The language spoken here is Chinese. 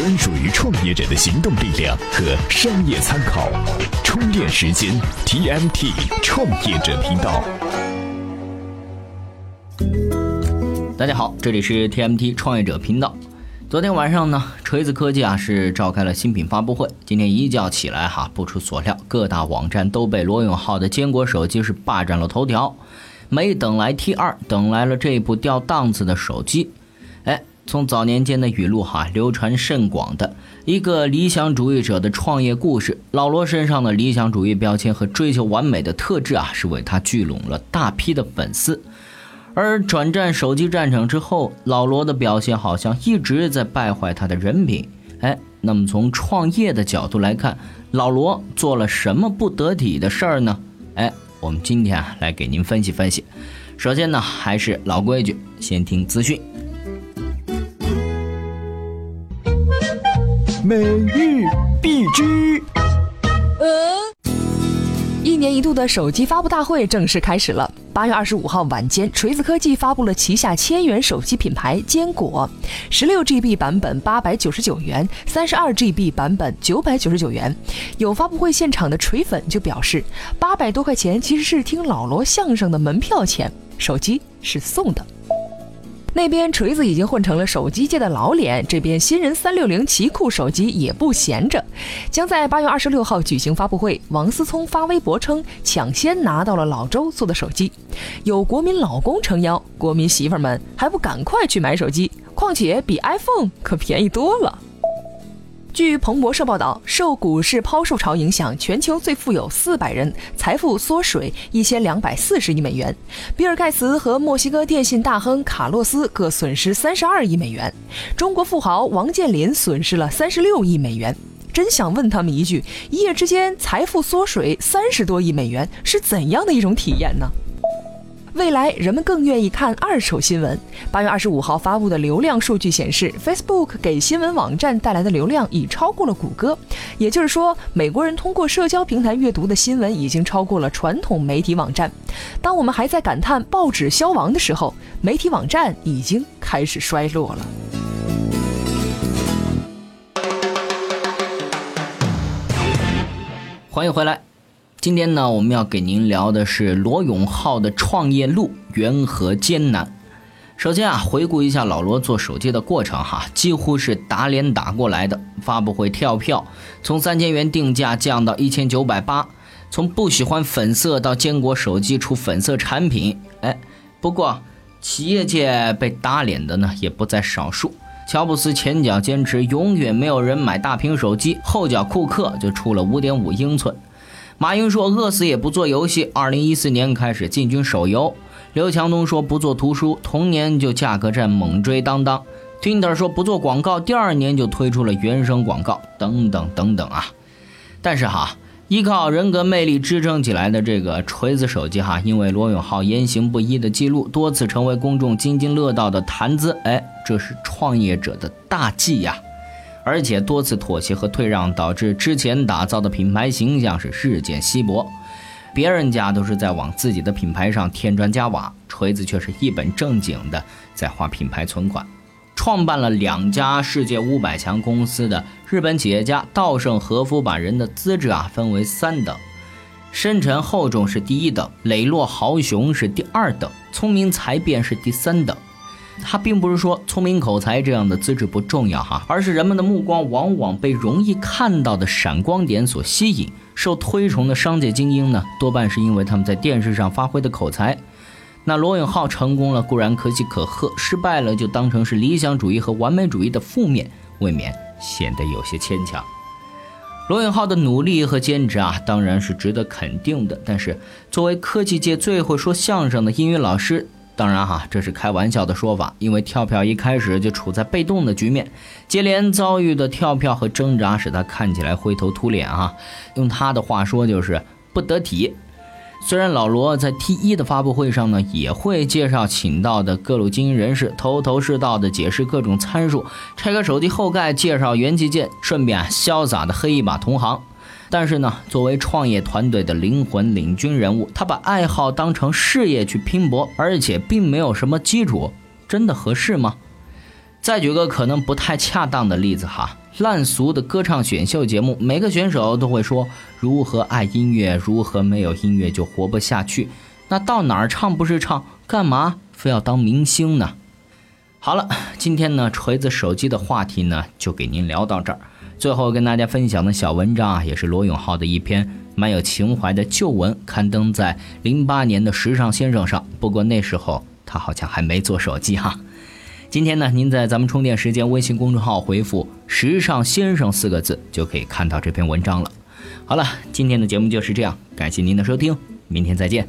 专属于创业者的行动力量和商业参考。充电时间，TMT 创业者频道。大家好，这里是 TMT 创业者频道。昨天晚上呢，锤子科技啊是召开了新品发布会。今天一觉起来哈，不出所料，各大网站都被罗永浩的坚果手机是霸占了头条。没等来 T 二，等来了这部掉档次的手机。从早年间的语录哈，流传甚广的一个理想主义者的创业故事，老罗身上的理想主义标签和追求完美的特质啊，是为他聚拢了大批的粉丝。而转战手机战场之后，老罗的表现好像一直在败坏他的人品。哎，那么从创业的角度来看，老罗做了什么不得体的事儿呢？哎。我们今天啊，来给您分析分析。首先呢，还是老规矩，先听资讯。每日必知。一年一度的手机发布大会正式开始了。八月二十五号晚间，锤子科技发布了旗下千元手机品牌坚果，十六 GB 版本八百九十九元，三十二 GB 版本九百九十九元。有发布会现场的锤粉就表示，八百多块钱其实是听老罗相声的门票钱，手机是送的。那边锤子已经混成了手机界的老脸，这边新人三六零奇酷手机也不闲着，将在八月二十六号举行发布会。王思聪发微博称，抢先拿到了老周做的手机，有国民老公撑腰，国民媳妇们还不赶快去买手机？况且比 iPhone 可便宜多了。据彭博社报道，受股市抛售潮影响，全球最富有四百人财富缩水一千两百四十亿美元。比尔·盖茨和墨西哥电信大亨卡洛斯各损失三十二亿美元，中国富豪王健林损失了三十六亿美元。真想问他们一句：一夜之间财富缩水三十多亿美元，是怎样的一种体验呢？未来人们更愿意看二手新闻。八月二十五号发布的流量数据显示，Facebook 给新闻网站带来的流量已超过了谷歌。也就是说，美国人通过社交平台阅读的新闻已经超过了传统媒体网站。当我们还在感叹报纸消亡的时候，媒体网站已经开始衰落了。欢迎回来。今天呢，我们要给您聊的是罗永浩的创业路缘何艰难。首先啊，回顾一下老罗做手机的过程哈，几乎是打脸打过来的。发布会跳票，从三千元定价降到一千九百八，从不喜欢粉色到坚果手机出粉色产品。哎，不过企业界被打脸的呢也不在少数。乔布斯前脚坚持永远没有人买大屏手机，后脚库克就出了五点五英寸。马云说：“饿死也不做游戏。”二零一四年开始进军手游。刘强东说：“不做图书。”同年就价格战猛追当当。Tinder 说：“不做广告。”第二年就推出了原生广告。等等等等啊！但是哈，依靠人格魅力支撑起来的这个锤子手机哈，因为罗永浩言行不一的记录，多次成为公众津津乐道的谈资。哎，这是创业者的大忌呀！而且多次妥协和退让，导致之前打造的品牌形象是日渐稀薄。别人家都是在往自己的品牌上添砖加瓦，锤子却是一本正经的在花品牌存款。创办了两家世界五百强公司的日本企业家稻盛和夫把人的资质啊分为三等：深沉厚重是第一等，磊落豪雄是第二等，聪明才辩是第三等。他并不是说聪明口才这样的资质不重要哈，而是人们的目光往往被容易看到的闪光点所吸引。受推崇的商界精英呢，多半是因为他们在电视上发挥的口才。那罗永浩成功了固然可喜可贺，失败了就当成是理想主义和完美主义的负面，未免显得有些牵强。罗永浩的努力和坚持啊，当然是值得肯定的。但是作为科技界最会说相声的英语老师。当然哈，这是开玩笑的说法，因为跳票一开始就处在被动的局面，接连遭遇的跳票和挣扎使他看起来灰头土脸啊。用他的话说就是不得体。虽然老罗在 T 一的发布会上呢，也会介绍请到的各路精英人士，头头是道的解释各种参数，拆开手机后盖介绍元器件，顺便啊潇洒的黑一把同行。但是呢，作为创业团队的灵魂领军人物，他把爱好当成事业去拼搏，而且并没有什么基础，真的合适吗？再举个可能不太恰当的例子哈，烂俗的歌唱选秀节目，每个选手都会说如何爱音乐，如何没有音乐就活不下去。那到哪儿唱不是唱，干嘛非要当明星呢？好了，今天呢锤子手机的话题呢就给您聊到这儿。最后跟大家分享的小文章啊，也是罗永浩的一篇蛮有情怀的旧文，刊登在零八年的《时尚先生》上。不过那时候他好像还没做手机哈。今天呢，您在咱们充电时间微信公众号回复“时尚先生”四个字，就可以看到这篇文章了。好了，今天的节目就是这样，感谢您的收听，明天再见。